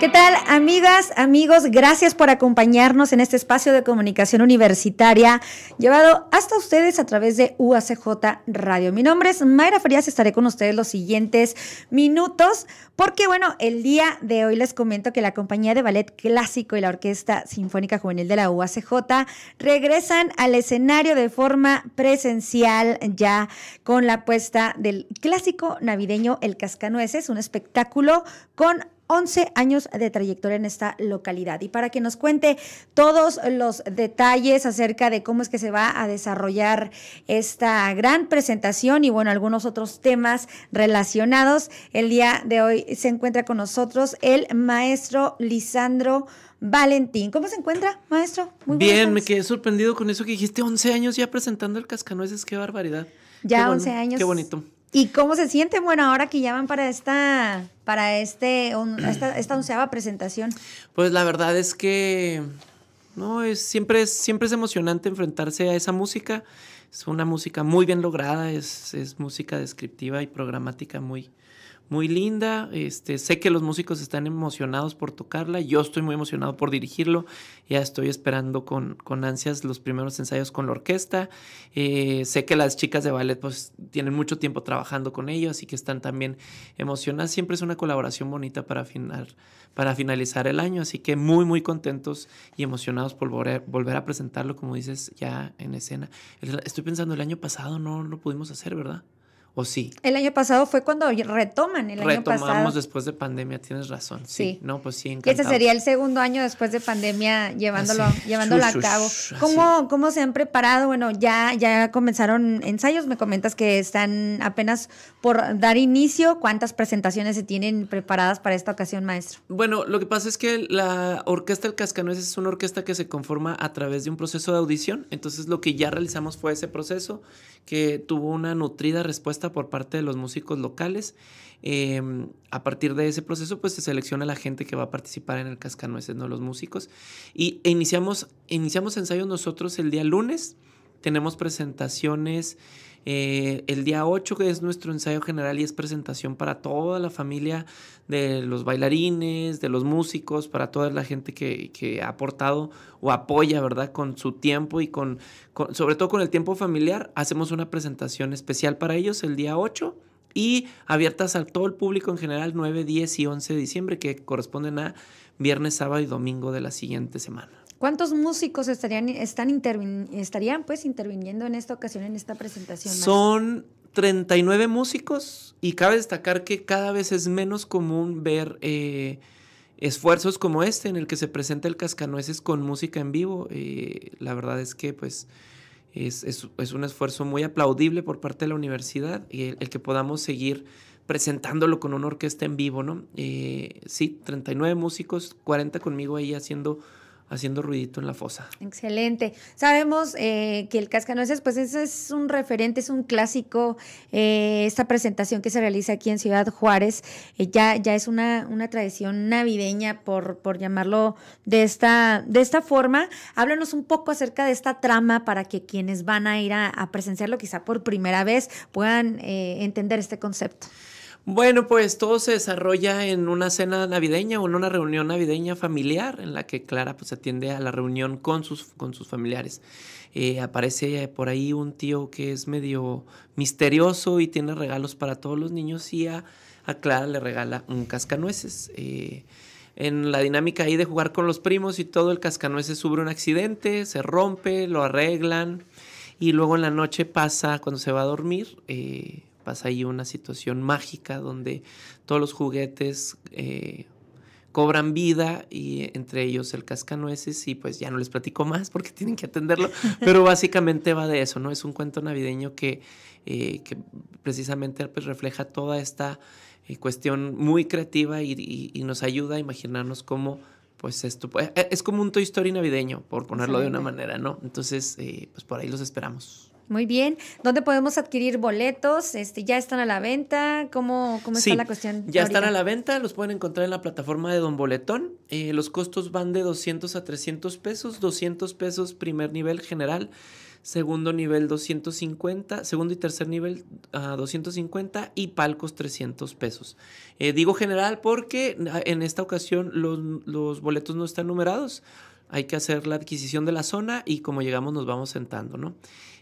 ¿Qué tal, amigas, amigos? Gracias por acompañarnos en este espacio de comunicación universitaria llevado hasta ustedes a través de UACJ Radio. Mi nombre es Mayra Frías, estaré con ustedes los siguientes minutos porque, bueno, el día de hoy les comento que la compañía de ballet clásico y la Orquesta Sinfónica Juvenil de la UACJ regresan al escenario de forma presencial ya con la puesta del clásico navideño El Cascanueces, un espectáculo con 11 años de trayectoria en esta localidad. Y para que nos cuente todos los detalles acerca de cómo es que se va a desarrollar esta gran presentación y bueno, algunos otros temas relacionados, el día de hoy se encuentra con nosotros el maestro Lisandro. Valentín. ¿Cómo se encuentra, maestro? Muy bien, me quedé sorprendido con eso que dijiste, 11 años ya presentando el cascanueces, qué barbaridad. Ya 11 años. Qué bonito. ¿Y cómo se siente? Bueno, ahora que ya van para esta, para este, esta, esta onceava presentación. Pues la verdad es que no, es, siempre, es, siempre es emocionante enfrentarse a esa música. Es una música muy bien lograda, es, es música descriptiva y programática muy, muy linda. Este, sé que los músicos están emocionados por tocarla. Yo estoy muy emocionado por dirigirlo. Ya estoy esperando con, con ansias los primeros ensayos con la orquesta. Eh, sé que las chicas de ballet pues, tienen mucho tiempo trabajando con ellos, así que están también emocionadas. Siempre es una colaboración bonita para, para finalizar el año. Así que muy, muy contentos y emocionados por volver, volver a presentarlo, como dices, ya en escena. Estoy pensando, el año pasado no lo pudimos hacer, ¿verdad? ¿O sí? El año pasado fue cuando retoman el año pasado. Retomamos después de pandemia, tienes razón. Sí. No, pues sí, Ese sería el segundo año después de pandemia llevándolo, llevándolo a cabo. ¿Cómo, ¿Cómo se han preparado? Bueno, ya, ya comenzaron ensayos, me comentas que están apenas por dar inicio. ¿Cuántas presentaciones se tienen preparadas para esta ocasión, maestro? Bueno, lo que pasa es que la Orquesta El Cascanueces es una orquesta que se conforma a través de un proceso de audición. Entonces lo que ya realizamos fue ese proceso que tuvo una nutrida respuesta por parte de los músicos locales. Em, a partir de ese proceso, pues se selecciona la gente que va a participar en el Cascanueces, no los músicos. Y iniciamos, iniciamos ensayos nosotros el día lunes. Tenemos presentaciones eh, el día 8, que es nuestro ensayo general y es presentación para toda la familia de los bailarines, de los músicos, para toda la gente que, ha aportado o apoya, ¿verdad? Con su tiempo y con, sobre todo con el tiempo familiar. Hacemos una presentación especial para ellos el día 8 y abiertas a todo el público en general 9, 10 y 11 de diciembre que corresponden a viernes, sábado y domingo de la siguiente semana. ¿Cuántos músicos estarían, estarían pues interviniendo en esta ocasión, en esta presentación? Son 39 músicos y cabe destacar que cada vez es menos común ver eh, esfuerzos como este en el que se presenta el cascanueces con música en vivo. Eh, la verdad es que pues es, un esfuerzo muy aplaudible por parte de la universidad y el, que podamos seguir presentándolo con una orquesta en vivo, ¿no? Eh, sí, 39 músicos, 40 conmigo ahí haciendo haciendo ruidito en la fosa. Excelente. Sabemos eh, que el Cascanueces, pues ese es un referente, es un clásico. Eh, esta presentación que se realiza aquí en Ciudad Juárez eh, ya, ya es una, una tradición navideña, por, por llamarlo de esta, de esta forma. Háblanos un poco acerca de esta trama para que quienes van a ir a, presenciarlo quizá por primera vez puedan entender este concepto. Bueno, pues todo se desarrolla en una cena navideña o en una reunión navideña familiar en la que Clara pues atiende a la reunión con sus, con sus familiares. Eh, aparece por ahí un tío que es medio misterioso y tiene regalos para todos los niños y a, Clara le regala un cascanueces. Eh, en la dinámica ahí de jugar con los primos y todo, el cascanueces sufre un accidente, se rompe, lo arreglan y luego en la noche pasa, cuando se va a dormir, eh, pasa ahí una situación mágica donde todos los juguetes eh, cobran vida y entre ellos el cascanueces y pues ya no les platico más porque tienen que atenderlo, pero básicamente va de eso, ¿no? Es un cuento navideño que, eh, que precisamente pues, refleja toda esta eh, cuestión muy creativa y, nos ayuda a imaginarnos cómo pues esto es como un Toy Story navideño, por ponerlo de una manera, ¿no? Entonces, pues por ahí los esperamos. Muy bien. ¿Dónde podemos adquirir boletos? Este, ¿Ya están a la venta? ¿Cómo, cómo está la cuestión? Ya están a la venta, los pueden encontrar en la plataforma de Don Boletón. Eh, los costos van de 200 a 300 pesos, 200 pesos primer nivel general, segundo nivel 250, segundo y tercer nivel a 250 y palcos 300 pesos. Eh, digo general porque ah, en esta ocasión los, los, boletos no están numerados. Hay que hacer la adquisición de la zona y como llegamos nos vamos sentando, ¿no?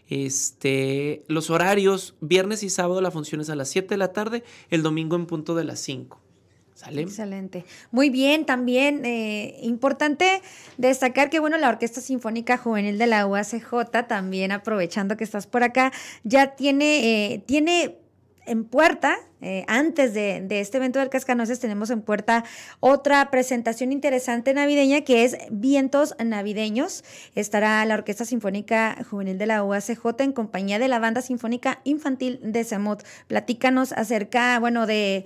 Este, los horarios, viernes y sábado la función es a las 7 de la tarde, el domingo en punto de las 5. Excelente. Muy bien, también eh, importante destacar que, bueno, la Orquesta Sinfónica Juvenil de la UACJ, también aprovechando que estás por acá, ya tiene, eh, tiene en puerta, eh, antes de, este evento del Cascanueces, tenemos en puerta otra presentación interesante navideña que es Vientos Navideños. Estará la Orquesta Sinfónica Juvenil de la UACJ en compañía de la Banda Sinfónica Infantil de Semut. Platícanos acerca, bueno, de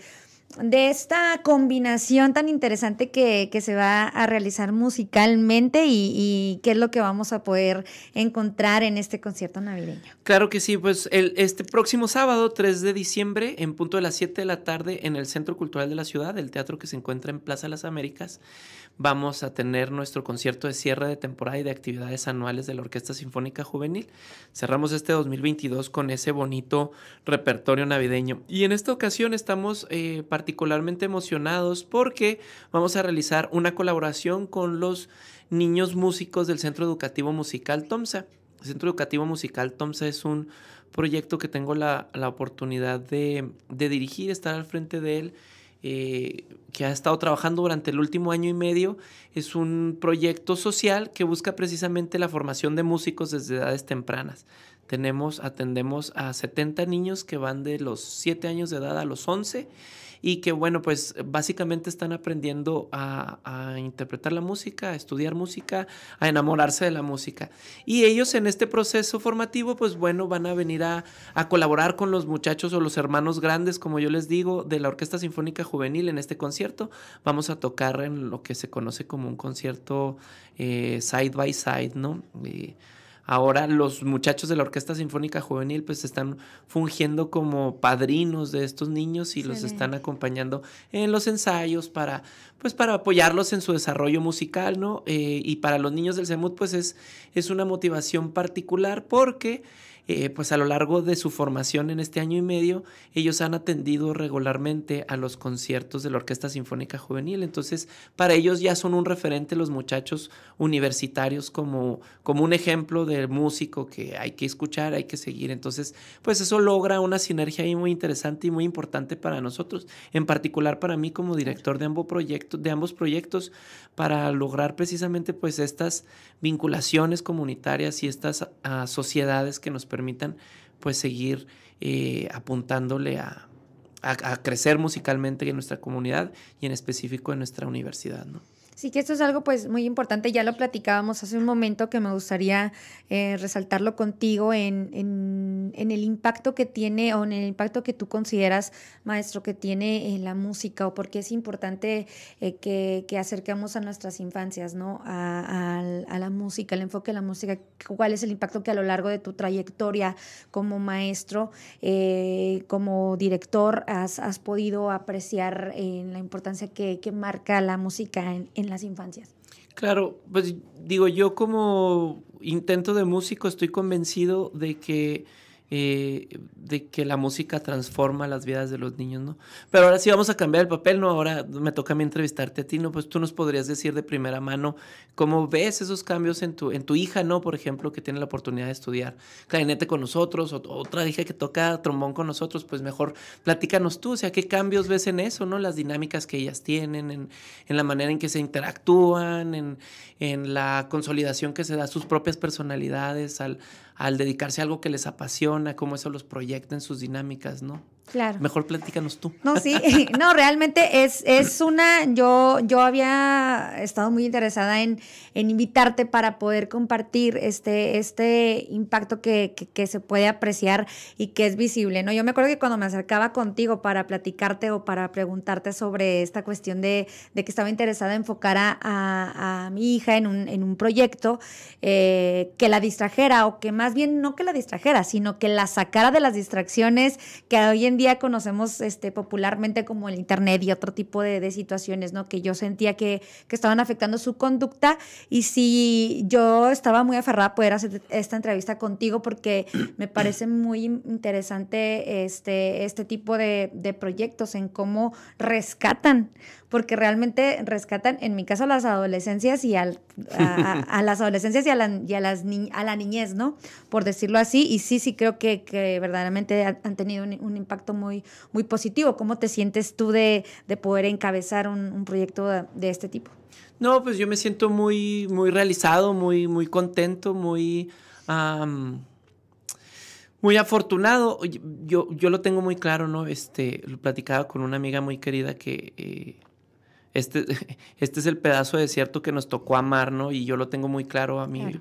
de esta combinación tan interesante que, se va a realizar musicalmente y, qué es lo que vamos a poder encontrar en este concierto navideño. Claro que sí, pues el, este próximo sábado, 3 de diciembre, en punto de las 7 de la tarde, en el Centro Cultural de la Ciudad, el teatro que se encuentra en Plaza Las Américas, vamos a tener nuestro concierto de cierre de temporada y de actividades anuales de la Orquesta Sinfónica Juvenil. Cerramos este 2022 con ese bonito repertorio navideño. Y en esta ocasión estamos eh, particularmente emocionados porque vamos a realizar una colaboración con los niños músicos del Centro Educativo Musical Tomsa. El Centro Educativo Musical Tomsa es un proyecto que tengo la, oportunidad de, de dirigir, estar al frente de él eh, que ha estado trabajando durante el último año y medio. Es un proyecto social que busca precisamente la formación de músicos desde edades tempranas. Tenemos, atendemos a 70 niños que van de los 7 años de edad a los 11 y que bueno, pues básicamente están aprendiendo a, interpretar la música, a estudiar música, a enamorarse de la música. Y ellos en este proceso formativo, pues bueno, van a venir a, colaborar con los muchachos o los hermanos grandes, como yo les digo, de la Orquesta Sinfónica Juvenil en este concierto. Vamos a tocar en lo que se conoce como un concierto eh, side by side, ¿no? Eh, Ahora los muchachos de la Orquesta Sinfónica Juvenil pues están fungiendo como padrinos de estos niños y los están acompañando en los ensayos para pues para apoyarlos en su desarrollo musical, ¿no? Eh, y para los niños del CEMUT pues es, es una motivación particular porque eh, pues a lo largo de su formación en este año y medio, ellos han atendido regularmente a los conciertos de la Orquesta Sinfónica Juvenil. Entonces, para ellos ya son un referente los muchachos universitarios como, como un ejemplo de músico que hay que escuchar, hay que seguir. Entonces, pues eso logra una sinergia ahí muy interesante y muy importante para nosotros, en particular para mí como director de ambos proyectos, de ambos proyectos para lograr precisamente pues estas vinculaciones comunitarias y estas ah, sociedades que nos permitan pues seguir eh, apuntándole a, a, crecer musicalmente en nuestra comunidad y en específico en nuestra universidad, ¿no? Sí, que esto es algo pues muy importante, ya lo platicábamos hace un momento que me gustaría eh, resaltarlo contigo en, en, el impacto que tiene o en el impacto que tú consideras, maestro, que tiene en la música o porque es importante eh, que, que, acerquemos a nuestras infancias, ¿no? A, a, la música, el enfoque de la música, cuál es el impacto que a lo largo de tu trayectoria como maestro, eh, como director, has, has, podido apreciar en la importancia que, que marca la música en en las infancias. Claro, pues digo, yo como intento de músico estoy convencido de que eh, de que la música transforma las vidas de los niños, ¿no? Pero ahora sí vamos a cambiar el papel, ¿no? Ahora me toca a mí entrevistarte a ti, ¿no? Pues tú nos podrías decir de primera mano cómo ves esos cambios en tu, en tu hija, ¿no? Por ejemplo, que tiene la oportunidad de estudiar clarinete con nosotros, o otra hija que toca trombón con nosotros, pues mejor platícanos tú, o sea, qué cambios ves en eso, ¿no? Las dinámicas que ellas tienen, en, en la manera en que se interactúan, en, en la consolidación que se da a sus propias personalidades, al, al dedicarse a algo que les apasiona, cómo eso los proyecta en sus dinámicas, ¿no? Claro. Mejor platícanos tú. No, sí, no, realmente es, es una, yo, yo había estado muy interesada en, en invitarte para poder compartir este, este impacto que, que, se puede apreciar y que es visible, ¿no? Yo me acuerdo que cuando me acercaba contigo para platicarte o para preguntarte sobre esta cuestión de, de que estaba interesada en enfocar a, a, mi hija en un, en un proyecto eh, que la distrajera o que más más bien no que la distrajera, sino que la sacara de las distracciones que hoy en día conocemos este, popularmente como el Internet y otro tipo de, situaciones, ¿no? Que yo sentía que, que, estaban afectando su conducta y si yo estaba muy aferrada a poder hacer esta entrevista contigo porque me parece muy interesante este, este tipo de, de proyectos en cómo rescatan porque realmente rescatan, en mi caso, a las adolescencias y a, las adolescencias y, a la, niñez, ¿no? Por decirlo así. Y sí, sí creo que, verdaderamente han tenido un, impacto muy, positivo. ¿Cómo te sientes tú de, poder encabezar un, proyecto de, este tipo? No, pues yo me siento muy, realizado, muy, muy contento, muy... muy afortunado. Yo, yo lo tengo muy claro, ¿no? Este, lo platicaba con una amiga muy querida que eh, este, este es el pedazo de desierto que nos tocó amar, ¿no? Y yo lo tengo muy claro a mí.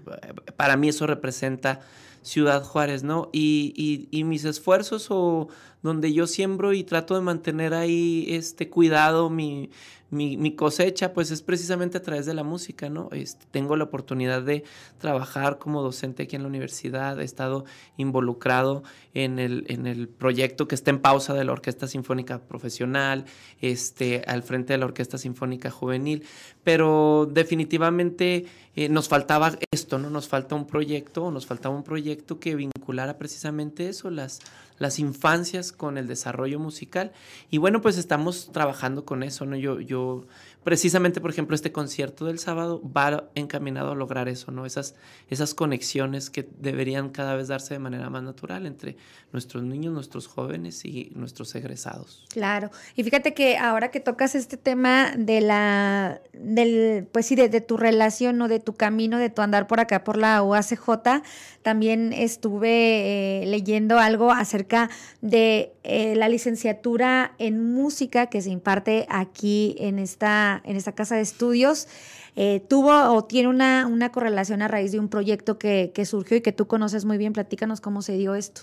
Para mí eso representa Ciudad Juárez, ¿no? Y, y, y, mis esfuerzos o donde yo siembro y trato de mantener ahí este cuidado, mi, mi, cosecha pues es precisamente a través de la música, ¿no? Este, tengo la oportunidad de trabajar como docente aquí en la universidad, he estado involucrado en el, en el proyecto que está en pausa de la Orquesta Sinfónica Profesional, este, al frente de la Orquesta Sinfónica Juvenil, pero definitivamente eh, nos faltaba esto, ¿no? Nos falta un proyecto, nos faltaba un proyecto que vinculara precisamente eso, las, las infancias con el desarrollo musical. Y bueno, pues estamos trabajando con eso, ¿no? Yo, yo precisamente, por ejemplo, este concierto del sábado va encaminado a lograr eso, ¿no? Esas, esas conexiones que deberían cada vez darse de manera más natural entre nuestros niños, nuestros jóvenes y nuestros egresados. Claro. Y fíjate que ahora que tocas este tema de la, del, pues sí, de, tu relación o de tu camino, de tu andar por acá, por la UACJ, también estuve eh, leyendo algo acerca de eh, la licenciatura en música que se imparte aquí en esta en esta casa de estudios, eh, tuvo o tiene una, una, correlación a raíz de un proyecto que, surgió y que tú conoces muy bien. Platícanos cómo se dio esto.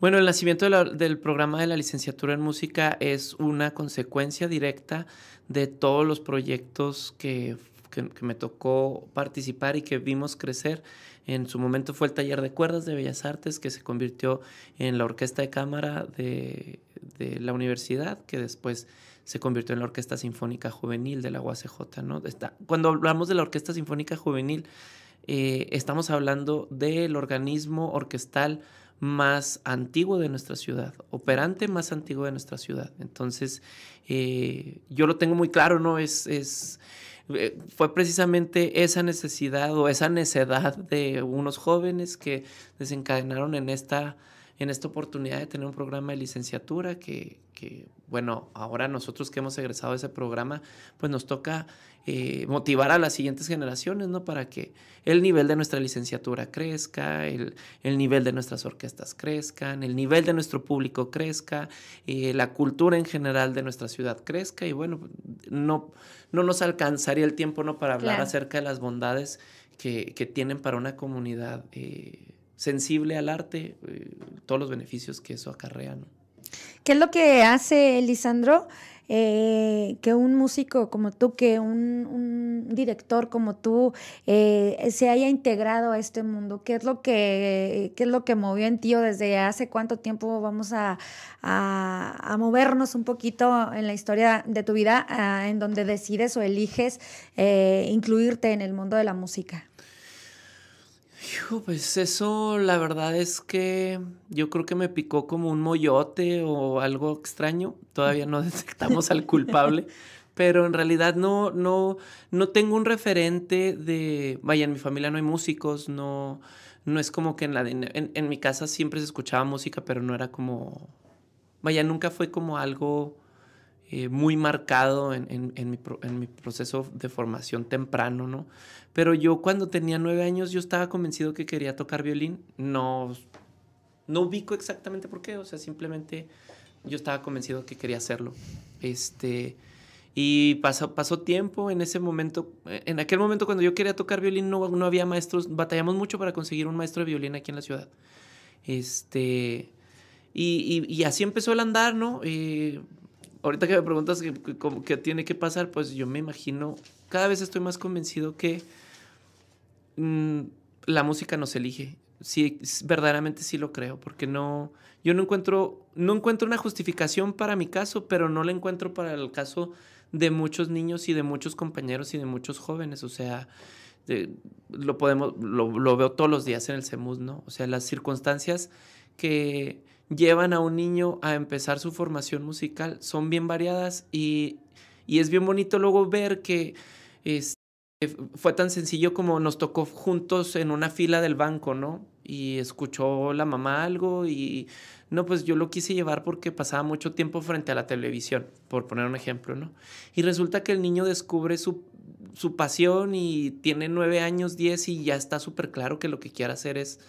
Bueno, el nacimiento del programa de la licenciatura en música es una consecuencia directa de todos los proyectos que, me tocó participar y que vimos crecer. En su momento fue el taller de cuerdas de Bellas Artes, que se convirtió en la orquesta de cámara de, de la universidad, que después se convirtió en la Orquesta Sinfónica Juvenil de la UACJ. ¿no? Está, cuando hablamos de la Orquesta Sinfónica Juvenil, eh, estamos hablando del organismo orquestal más antiguo de nuestra ciudad, operante más antiguo de nuestra ciudad. Entonces, eh, yo lo tengo muy claro, ¿no? Es, es, eh, fue precisamente esa necesidad o esa necedad de unos jóvenes que desencadenaron en esta en esta oportunidad de tener un programa de licenciatura que, bueno, ahora nosotros que hemos egresado de ese programa, pues nos toca eh, motivar a las siguientes generaciones, ¿no? Para que el nivel de nuestra licenciatura crezca, el, nivel de nuestras orquestas crezcan, el nivel de nuestro público crezca, eh, la cultura en general de nuestra ciudad crezca y bueno, no, no nos alcanzaría el tiempo, ¿no? Para hablar acerca de las bondades que, tienen para una comunidad. Eh, sensible al arte, todos los beneficios que eso acarrea. ¿Qué es lo que hace Lisandro? Eh, que un músico como tú, que un, director como tú eh, se haya integrado a este mundo? ¿Qué es lo que, qué es lo que movió en ti o desde hace cuánto tiempo vamos a, movernos un poquito en la historia de tu vida en donde decides o eliges incluirte en el mundo de la música? Pues eso la verdad es que yo creo que me picó como un moyote o algo extraño. Todavía no detectamos al culpable, pero en realidad no, no, no tengo un referente de, vaya, en mi familia no hay músicos, no, no es como que en, la, en, en mi casa siempre se escuchaba música, pero no era como, vaya, nunca fue como algo eh, muy marcado en, en, mi, en, mi, proceso de formación temprano, ¿no? Pero yo cuando tenía nueve años yo estaba convencido que quería tocar violín. No, no ubico exactamente por qué, o sea, simplemente yo estaba convencido que quería hacerlo. Este, y pasó, pasó tiempo en ese momento, en aquel momento cuando yo quería tocar violín no, no había maestros, batallamos mucho para conseguir un maestro de violín aquí en la ciudad. Este, y, y, y así empezó el andar, ¿no? Eh, ahorita que me preguntas qué, tiene que pasar, pues yo me imagino, cada vez estoy más convencido que mm, la música nos elige. sí, verdaderamente sí lo creo, porque no, yo no encuentro, no encuentro una justificación para mi caso, pero no la encuentro para el caso de muchos niños y de muchos compañeros y de muchos jóvenes. O sea, lo podemos, lo, veo todos los días en el CEMUS, ¿no? O sea, las circunstancias que llevan a un niño a empezar su formación musical son bien variadas y, y es bien bonito luego ver que este, fue tan sencillo como nos tocó juntos en una fila del banco, ¿no? Y escuchó la mamá algo y no, pues yo lo quise llevar porque pasaba mucho tiempo frente a la televisión, por poner un ejemplo, ¿no? Y resulta que el niño descubre su, su pasión y tiene nueve años, diez y ya está súper claro que lo que quiere hacer es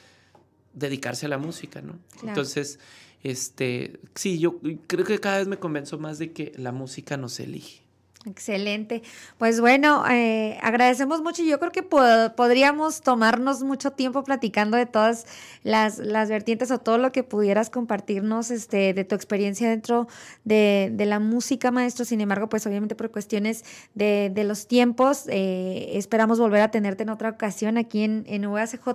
dedicarse a la música, ¿no? Entonces, este, sí, yo creo que cada vez me convenzo más de que la música nos elige. Excelente. Pues bueno, eh, agradecemos mucho. Yo creo que podríamos tomarnos mucho tiempo platicando de todas las, las, vertientes o todo lo que pudieras compartirnos este, de tu experiencia dentro de, la música, maestro. Sin embargo, pues obviamente por cuestiones de, los tiempos, eh, esperamos volver a tenerte en otra ocasión aquí en, en UACJ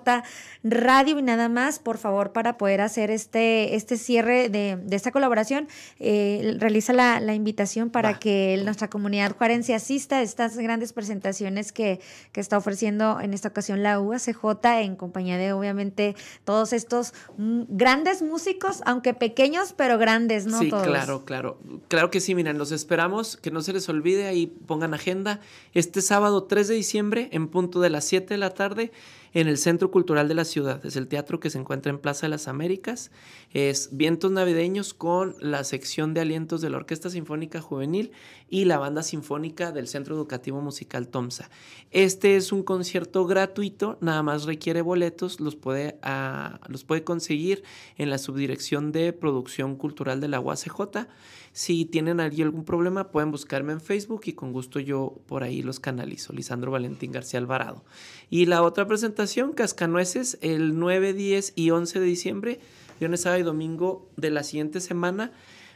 Radio y nada más, por favor, para poder hacer este, este cierre de, esta colaboración, eh, realiza la, invitación para que nuestra comunidad comunidad asista a estas grandes presentaciones que, que, está ofreciendo en esta ocasión la UACJ en compañía de obviamente todos estos grandes músicos, aunque pequeños, pero grandes, ¿no? Sí, claro, claro. Claro que sí, miren, los esperamos, que no se les olvide, ahí pongan agenda. Este sábado 3 de diciembre, en punto de las 7 de la tarde, en el Centro Cultural de la Ciudad. Es el teatro que se encuentra en Plaza de las Américas. Es Vientos Navideños con la sección de alientos de la Orquesta Sinfónica Juvenil y la Banda Sinfónica del Centro Educativo Musical Tomsa. Este es un concierto gratuito, nada más requiere boletos, los puede, ah, los puede conseguir en la Subdirección de Producción Cultural de la UACJ. Si tienen algún problema, pueden buscarme en Facebook y con gusto yo por ahí los canalizo. Lisandro Valentín García Alvarado. Y la otra presentación, Cascanueces, el 9, 10 y 11 de diciembre, viernes, sábado y domingo de la siguiente semana.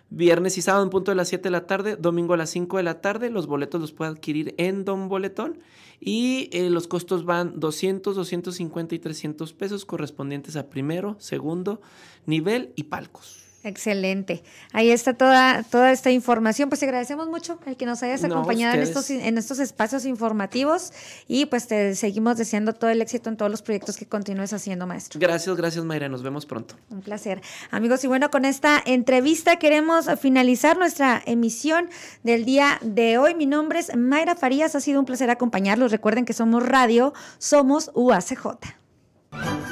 Viernes y sábado en punto de las 7 de la tarde, domingo a las 5 de la tarde. Los boletos los puede adquirir en Don Boletón. Y eh, los costos van 200, 250 y 300 pesos correspondientes a primero, segundo nivel y palcos. Excelente. Ahí está toda, toda esta información. Pues te agradecemos mucho el que nos hayas acompañado en estos, en estos espacios informativos y pues te seguimos deseando todo el éxito en todos los proyectos que continúes haciendo, maestro. Gracias, gracias Mayra. Nos vemos pronto. Un placer. Amigos, y bueno, con esta entrevista queremos finalizar nuestra emisión del día de hoy. Mi nombre es Mayra Farías. Ha sido un placer acompañarlos. Recuerden que somos radio, somos UACJ.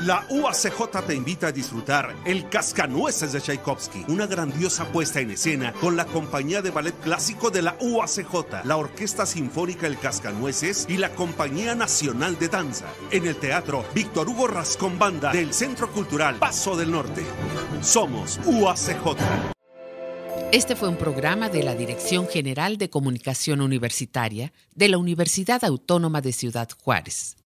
La UACJ te invita a disfrutar El Cascanueces de Tchaikovsky, una grandiosa puesta en escena con la compañía de ballet clásico de la UACJ, la Orquesta Sinfónica El Cascanueces y la Compañía Nacional de Danza, en el Teatro Víctor Hugo Rascón Banda del Centro Cultural Paso del Norte. Somos UACJ. Este fue un programa de la Dirección General de Comunicación Universitaria de la Universidad Autónoma de Ciudad Juárez.